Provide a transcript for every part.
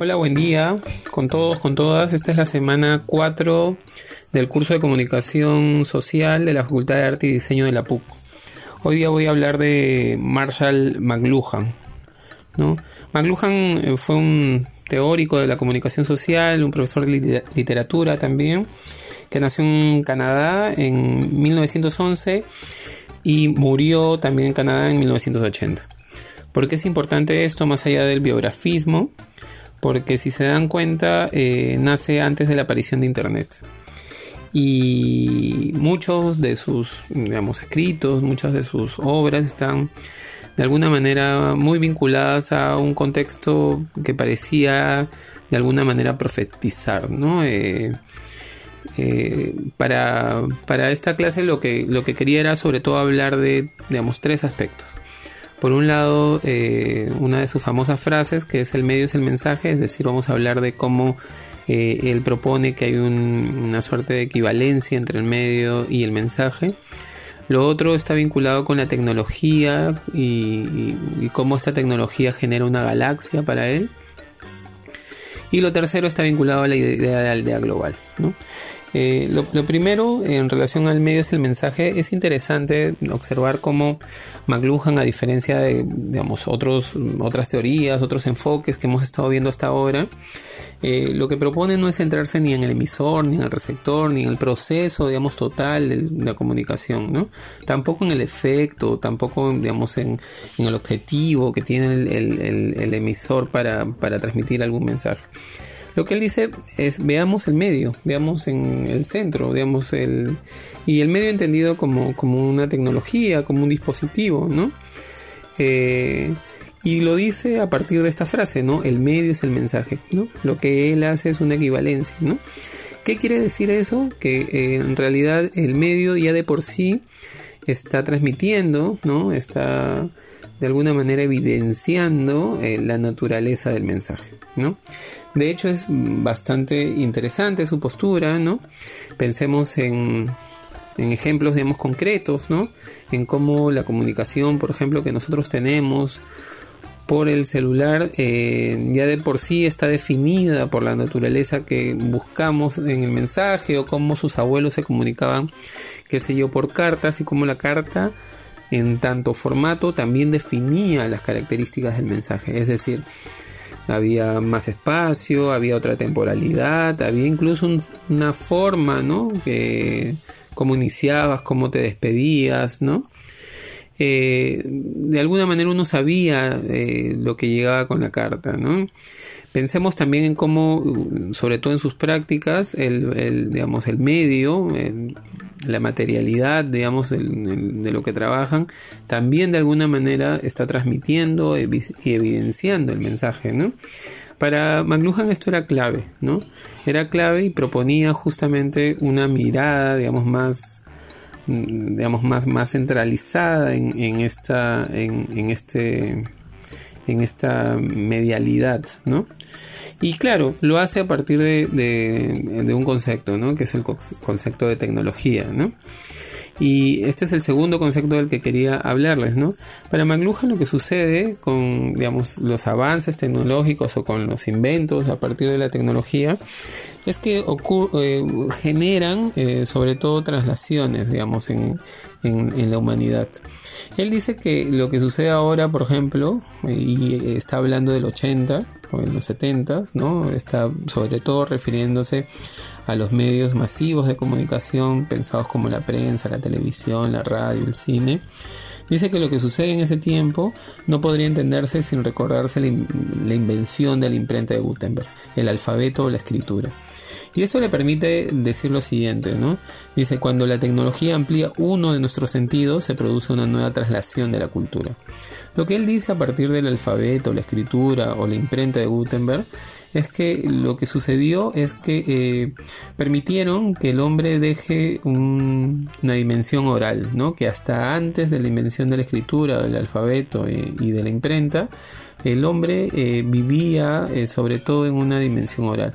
Hola, buen día con todos, con todas. Esta es la semana 4 del curso de comunicación social de la Facultad de Arte y Diseño de la PUC. Hoy día voy a hablar de Marshall McLuhan. ¿no? McLuhan eh, fue un teórico de la comunicación social, un profesor de literatura también, que nació en Canadá en 1911 y murió también en Canadá en 1980. ¿Por qué es importante esto más allá del biografismo? porque si se dan cuenta eh, nace antes de la aparición de Internet. Y muchos de sus digamos, escritos, muchas de sus obras están de alguna manera muy vinculadas a un contexto que parecía de alguna manera profetizar. ¿no? Eh, eh, para, para, esta clase lo que, lo que quería era sobre todo hablar de digamos, tres aspectos. Por un lado, eh, una de sus famosas frases, que es el medio es el mensaje, es decir, vamos a hablar de cómo eh, él propone que hay una suerte de equivalencia entre el medio y el mensaje. Lo otro está vinculado con la tecnología y, cómo esta tecnología genera una galaxia para él. Y lo tercero está vinculado a la idea de aldea global. Eh, lo, primero, en relación al medio es el mensaje. Es interesante observar cómo McLuhan, a diferencia de digamos, otros, otras teorías, otros enfoques que hemos estado viendo hasta ahora, eh, lo que propone no es centrarse ni en el emisor, ni en el receptor, ni en el proceso, digamos, total de la comunicación, ¿no? Tampoco en el efecto, tampoco, digamos, en, el objetivo que tiene el, emisor para, para transmitir algún mensaje. Lo que él dice es veamos el medio, veamos en el centro, veamos el y el medio entendido como, como una tecnología, como un dispositivo, ¿no? Eh, y lo dice a partir de esta frase, ¿no? El medio es el mensaje, ¿no? Lo que él hace es una equivalencia, ¿no? ¿Qué quiere decir eso? Que eh, en realidad el medio ya de por sí está transmitiendo, ¿no? Está de alguna manera evidenciando eh, la naturaleza del mensaje, ¿no? De hecho es bastante interesante su postura, ¿no? Pensemos en, ejemplos, digamos, concretos, ¿no? En cómo la comunicación, por ejemplo, que nosotros tenemos por el celular eh, ya de por sí está definida por la naturaleza que buscamos en el mensaje o cómo sus abuelos se comunicaban, qué sé yo, por cartas y cómo la carta en tanto formato también definía las características del mensaje. Es decir, había más espacio, había otra temporalidad, había incluso una forma, ¿no? Que, cómo iniciabas, cómo te despedías, ¿no? Eh, de alguna manera uno sabía eh, lo que llegaba con la carta, ¿no? Pensemos también en cómo, sobre todo en sus prácticas, el, digamos, el medio, la materialidad, digamos, de lo que trabajan, también de alguna manera está transmitiendo y evidenciando el mensaje, ¿no? Para McLuhan esto era clave, ¿no? Era clave y proponía justamente una mirada, digamos, más, digamos, más, más centralizada en, esta, en, este, en esta medialidad, ¿no? Y claro, lo hace a partir de, un concepto, ¿no? Que es el concepto de tecnología, ¿no? Y este es el segundo concepto del que quería hablarles, ¿no? Para McLuhan lo que sucede con, digamos, los avances tecnológicos o con los inventos a partir de la tecnología es que eh, generan eh, sobre todo traslaciones, digamos, en, en, la humanidad. Él dice que lo que sucede ahora, por ejemplo, y está hablando del 80, en los 70, ¿no? Está sobre todo refiriéndose a los medios masivos de comunicación pensados como la prensa, la televisión, la radio, el cine. Dice que lo que sucede en ese tiempo no podría entenderse sin recordarse la, la invención de la imprenta de Gutenberg, el alfabeto o la escritura. Y eso le permite decir lo siguiente, ¿no? Dice, cuando la tecnología amplía uno de nuestros sentidos, se produce una nueva traslación de la cultura. Lo que él dice a partir del alfabeto, la escritura o la imprenta de Gutenberg es que lo que sucedió es que eh, permitieron que el hombre deje una dimensión oral, ¿no? que hasta antes de la invención de la escritura, del alfabeto eh, y de la imprenta, el hombre eh, vivía sobre todo en una dimensión oral.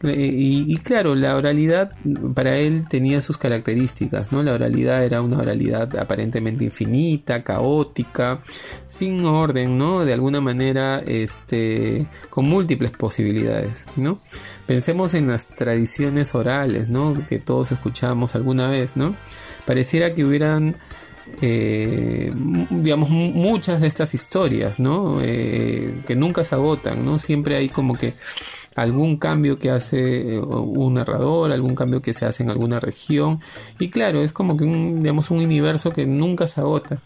Y, claro, la oralidad para él tenía sus características, ¿no? La oralidad era una oralidad aparentemente infinita, caótica, sin orden, ¿no? De alguna manera, este, con múltiples posibilidades, ¿no? Pensemos en las tradiciones orales, ¿no? Que todos escuchamos alguna vez, ¿no? Pareciera que hubieran eh, digamos, muchas de estas historias, ¿no? Eh, que nunca se agotan, ¿no? Siempre hay como que algún cambio que hace eh, un narrador, algún cambio que se hace en alguna región. Y claro, es como que digamos, un universo que nunca se agota.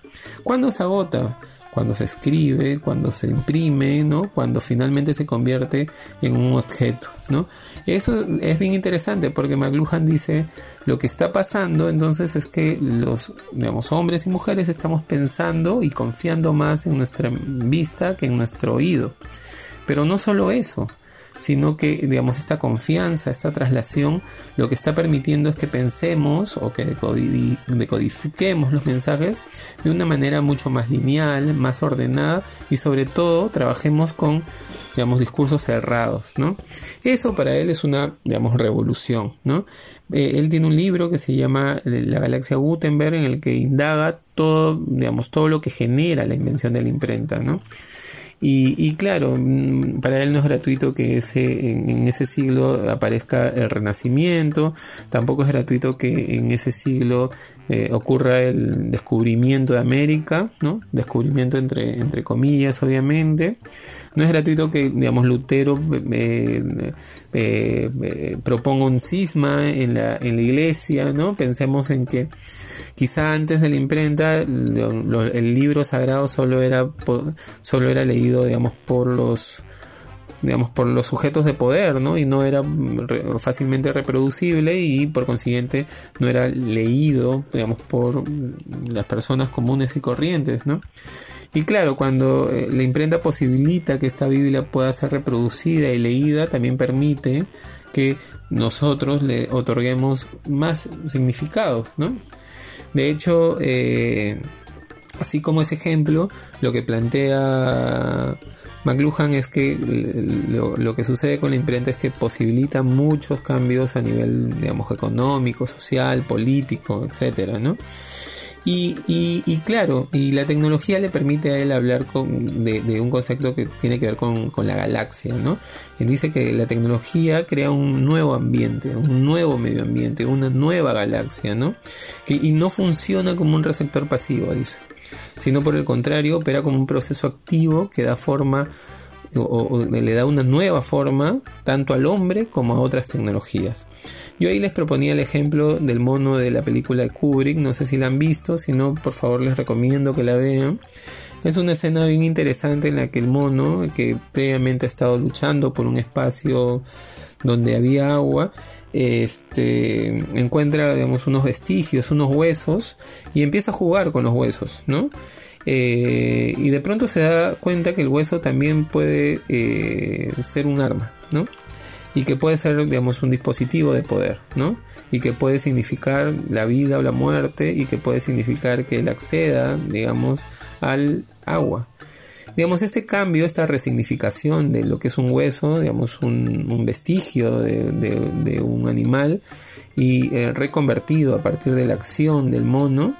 ¿Cuándo se agota? Cuando se escribe, cuando se imprime, ¿no? Cuando finalmente se convierte en un objeto, ¿no? Eso es bien interesante porque McLuhan dice lo que está pasando entonces es que los digamos, hombres y mujeres estamos pensando y confiando más en nuestra vista que en nuestro oído. Pero no solo eso, sino que, digamos, esta confianza, esta traslación, lo que está permitiendo es que pensemos o que decodifiquemos los mensajes de una manera mucho más lineal, más ordenada y sobre todo trabajemos con, digamos, discursos cerrados, ¿no? Eso para él es una, digamos, revolución, ¿no? Eh, él tiene un libro que se llama La galaxia Gutenberg en el que indaga todo, digamos, todo lo que genera la invención de la imprenta, ¿no? Y, claro, mm, para él no es gratuito que en, ese siglo aparezca el Renacimiento, tampoco es gratuito que en ese siglo eh, ocurra el descubrimiento de América, ¿no? Descubrimiento entre, entre comillas, obviamente. No es gratuito que, digamos, Lutero eh, eh, proponga un cisma en la, en la iglesia, ¿no? Pensemos en que quizá antes de la imprenta el libro sagrado solo era, solo era leído digamos, por los digamos, por los sujetos de poder, ¿no? Y no era fácilmente reproducible y por consiguiente no era leído, digamos, por las personas comunes y corrientes, ¿no? Y claro, cuando eh, la imprenta posibilita que esta Biblia pueda ser reproducida y leída, también permite que nosotros le otorguemos más significados, ¿no? De hecho, eh, Así como ese ejemplo, lo que plantea McLuhan es que lo, que sucede con la imprenta es que posibilita muchos cambios a nivel, digamos, económico, social, político, etcétera, ¿no? Y, claro, y la tecnología le permite a él hablar de, un concepto que tiene que ver con, la galaxia, ¿no? Él dice que la tecnología crea un nuevo ambiente, un nuevo medio ambiente, una nueva galaxia, ¿no? y no funciona como un receptor pasivo, dice sino por el contrario opera como un proceso activo que da forma o, le da una nueva forma tanto al hombre como a otras tecnologías. Yo ahí les proponía el ejemplo del mono de la película de Kubrick, no sé si la han visto, si no por favor les recomiendo que la vean. Es una escena bien interesante en la que el mono, que previamente ha estado luchando por un espacio donde había agua, este, encuentra digamos, unos vestigios, unos huesos y empieza a jugar con los huesos, ¿no? Eh, y de pronto se da cuenta que el hueso también puede eh, ser un arma, ¿no? Y que puede ser, digamos, un dispositivo de poder, ¿no? Y que puede significar la vida o la muerte y que puede significar que él acceda, digamos, al agua, digamos, este cambio, esta resignificación de lo que es un hueso, digamos, un, vestigio de, un animal y eh, reconvertido a partir de la acción del mono,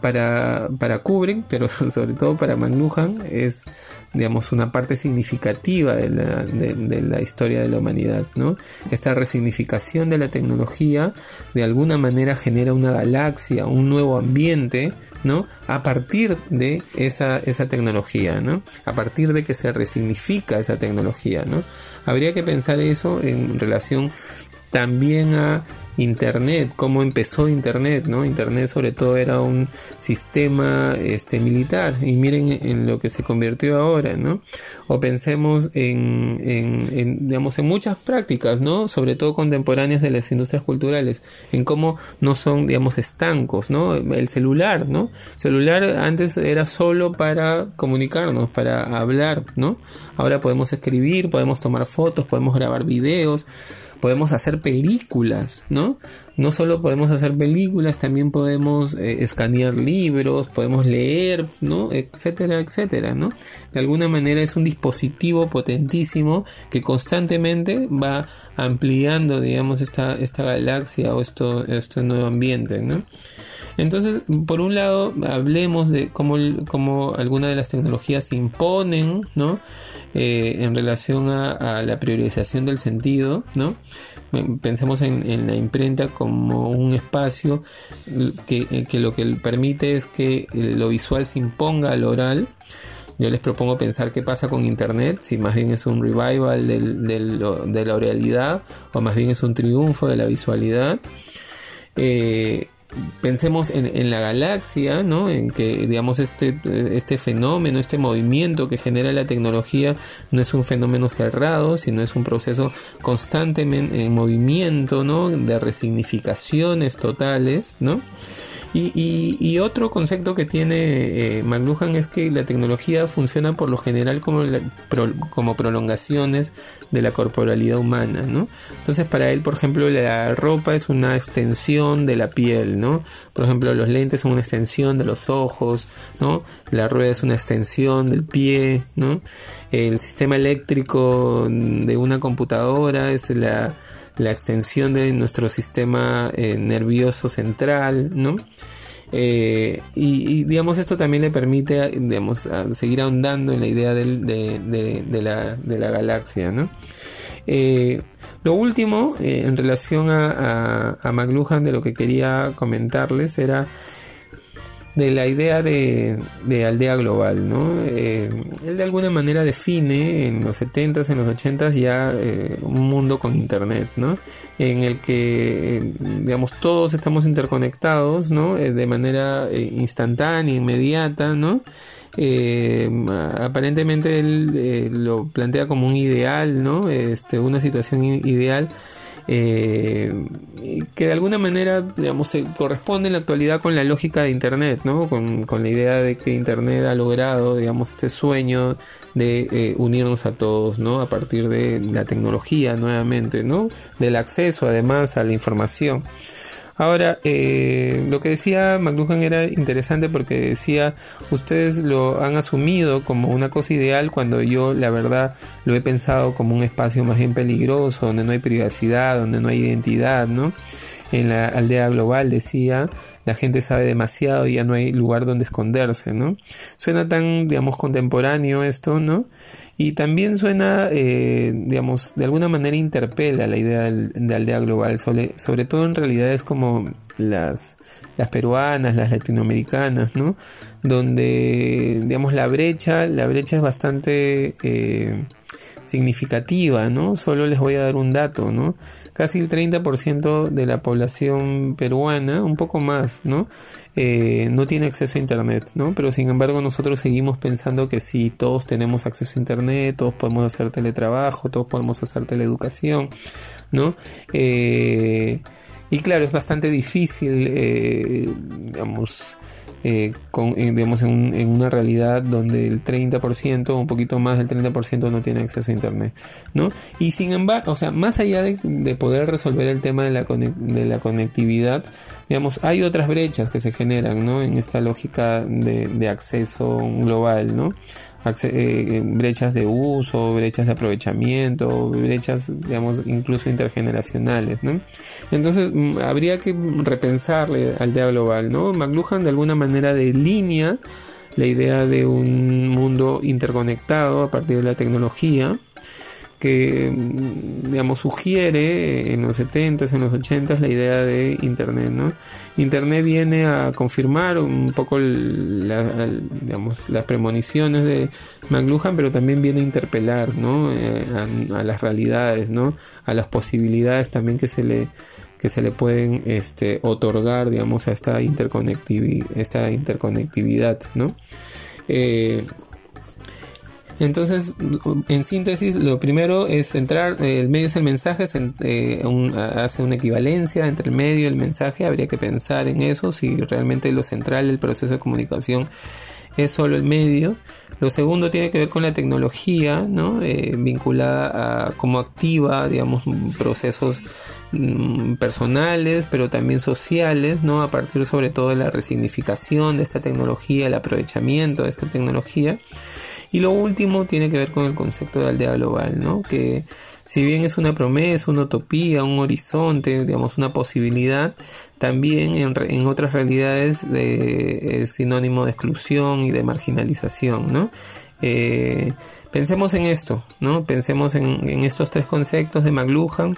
para, para Kubrick, pero sobre todo para McLuhan, es digamos, una parte significativa de la, de, la, historia de la humanidad. ¿no? Esta resignificación de la tecnología de alguna manera genera una galaxia, un nuevo ambiente ¿no? a partir de esa, esa tecnología, ¿no? a partir de que se resignifica esa tecnología. ¿no? Habría que pensar eso en relación también a Internet, cómo empezó Internet, ¿no? Internet sobre todo era un sistema este, militar y miren en lo que se convirtió ahora, ¿no? O pensemos en, digamos, en muchas prácticas, ¿no? Sobre todo contemporáneas de las industrias culturales, en cómo no son, digamos, estancos, ¿no? El celular, ¿no? celular antes era solo para comunicarnos, para hablar, ¿no? Ahora podemos escribir, podemos tomar fotos, podemos grabar videos, podemos hacer películas, ¿no? No solo podemos hacer películas, también podemos eh, escanear libros, podemos leer, ¿no? Etcétera, etcétera, ¿no? De alguna manera es un dispositivo potentísimo que constantemente va ampliando, digamos, esta, esta galaxia o esto, este nuevo ambiente, ¿no? Entonces, por un lado, hablemos de cómo, cómo algunas de las tecnologías se imponen, ¿no? Eh, en relación a, la priorización del sentido, ¿no? Pensemos en, la imprenta como un espacio que, lo que permite es que lo visual se imponga al oral. Yo les propongo pensar qué pasa con Internet, si más bien es un revival de la oralidad o más bien es un triunfo de la visualidad. Eh, pensemos en, la galaxia, ¿no? En que, digamos, este, este fenómeno, este movimiento que genera la tecnología no es un fenómeno cerrado, sino es un proceso constantemente en movimiento, ¿no? De resignificaciones totales, ¿no? Y, otro concepto que tiene eh, McLuhan es que la tecnología funciona por lo general como, como prolongaciones de la corporalidad humana, ¿no? Entonces para él, por ejemplo, la ropa es una extensión de la piel, ¿no? Por ejemplo, los lentes son una extensión de los ojos, ¿no? La rueda es una extensión del pie, ¿no? El sistema eléctrico de una computadora es la la extensión de nuestro sistema eh, nervioso central, ¿no? Eh, y, digamos esto también le permite digamos, seguir ahondando en la idea de, la, galaxia. ¿no? Eh, lo último en relación a, a, McLuhan de lo que quería comentarles era de la idea de, aldea global, ¿no? Eh, él de alguna manera define en los 70s, en los 80s ya eh, un mundo con internet, ¿no? En el que, eh, digamos, todos estamos interconectados, ¿no? de manera instantánea, inmediata, ¿no? aparentemente él lo plantea como un ideal, ¿no? Este, una situación ideal eh, que de alguna manera, digamos, se corresponde en la actualidad con la lógica de Internet, ¿no? Con, la idea de que Internet ha logrado, digamos, este sueño de eh, unirnos a todos, ¿no? A partir de la tecnología nuevamente, ¿no? Del acceso además a la información. Ahora, eh, lo que decía McLuhan era interesante porque decía, ustedes lo han asumido como una cosa ideal cuando yo la verdad lo he pensado como un espacio más bien peligroso, donde no hay privacidad, donde no hay identidad, ¿no? En la aldea global decía, la gente sabe demasiado y ya no hay lugar donde esconderse, ¿no? Suena tan, digamos, contemporáneo esto, ¿no? Y también suena, eh, digamos, de alguna manera interpela la idea de aldea global, sobre, todo en realidades como las, las peruanas, las latinoamericanas, ¿no? Donde, digamos, la brecha, la brecha es bastante... Eh, significativa, ¿no? Solo les voy a dar un dato, ¿no? Casi el 30% de la población peruana, un poco más, ¿no? Eh, no tiene acceso a Internet, ¿no? Pero sin embargo nosotros seguimos pensando que sí, todos tenemos acceso a Internet, todos podemos hacer teletrabajo, todos podemos hacer teleeducación, ¿no? Eh, y claro, es bastante difícil, eh, digamos, eh, con, digamos, en, una realidad donde el 30%, un poquito más del 30% no tiene acceso a Internet, ¿no? Y sin embargo, o sea, más allá de, poder resolver el tema de la, de la, conectividad, digamos, hay otras brechas que se generan, ¿no? En esta lógica de, de acceso global, ¿no? Eh, brechas de uso, brechas de aprovechamiento, brechas, digamos, incluso intergeneracionales, ¿no? Entonces, mm, habría que repensarle al día global, ¿no? McLuhan de alguna manera de línea la idea de un mundo interconectado a partir de la tecnología, que digamos sugiere en los 70s, en los 80s la idea de internet, ¿no? Internet viene a confirmar un poco las premoniciones de McLuhan, pero también viene a interpelar, ¿no? Eh, a, las realidades, ¿no? A las posibilidades también que se le que se le pueden este, otorgar, digamos, a esta, esta interconectividad, ¿no? Eh, entonces, en síntesis, lo primero es centrar, el medio es el mensaje, eh, hace una equivalencia entre el medio y el mensaje, habría que pensar en eso, si realmente lo central del proceso de comunicación es solo el medio. Lo segundo tiene que ver con la tecnología, ¿no? Eh, vinculada a cómo activa, digamos, procesos personales, pero también sociales, ¿no? A partir sobre todo de la resignificación de esta tecnología, el aprovechamiento de esta tecnología. Y lo último tiene que ver con el concepto de aldea global, ¿no? Que si bien es una promesa, una utopía, un horizonte, digamos, una posibilidad, también en, otras realidades es sinónimo de exclusión y de marginalización, ¿no? Eh, pensemos en esto, ¿no? Pensemos en, estos tres conceptos de McLuhan.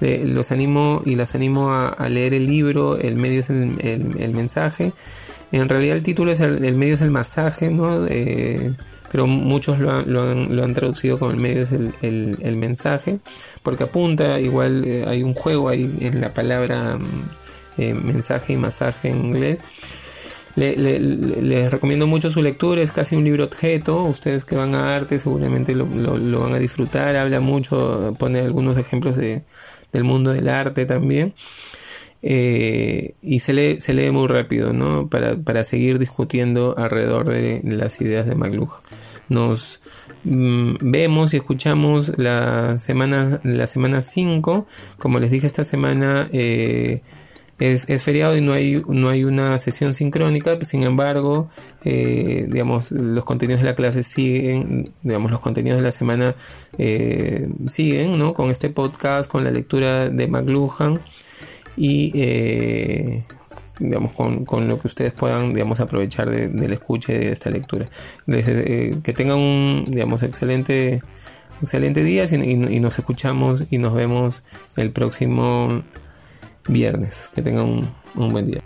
los animo y las animo a, leer el libro, el medio es el, mensaje. En realidad el título es el, medio es el masaje, ¿no? Eh, pero muchos lo han, traducido como el medio es el, mensaje, porque apunta, igual eh, hay un juego ahí en la palabra mm, eh, mensaje y masaje en inglés. Les recomiendo mucho su lectura, es casi un libro objeto, ustedes que van a arte seguramente lo, van a disfrutar, habla mucho, pone algunos ejemplos de, del mundo del arte también. Eh, y se lee, se lee muy rápido ¿no? para, seguir discutiendo alrededor de las ideas de McLuhan. Nos mm, vemos y escuchamos la semana la semana 5. Como les dije, esta semana eh, es, feriado y no hay, no hay una sesión sincrónica. Sin embargo, eh, digamos, los contenidos de la clase siguen, digamos, los contenidos de la semana siguen ¿no? con este podcast, con la lectura de McLuhan y eh, digamos con, lo que ustedes puedan digamos aprovechar de, del escuche de esta lectura eh, que tengan un digamos excelente excelente día y, nos escuchamos y nos vemos el próximo viernes. Que tengan un buen día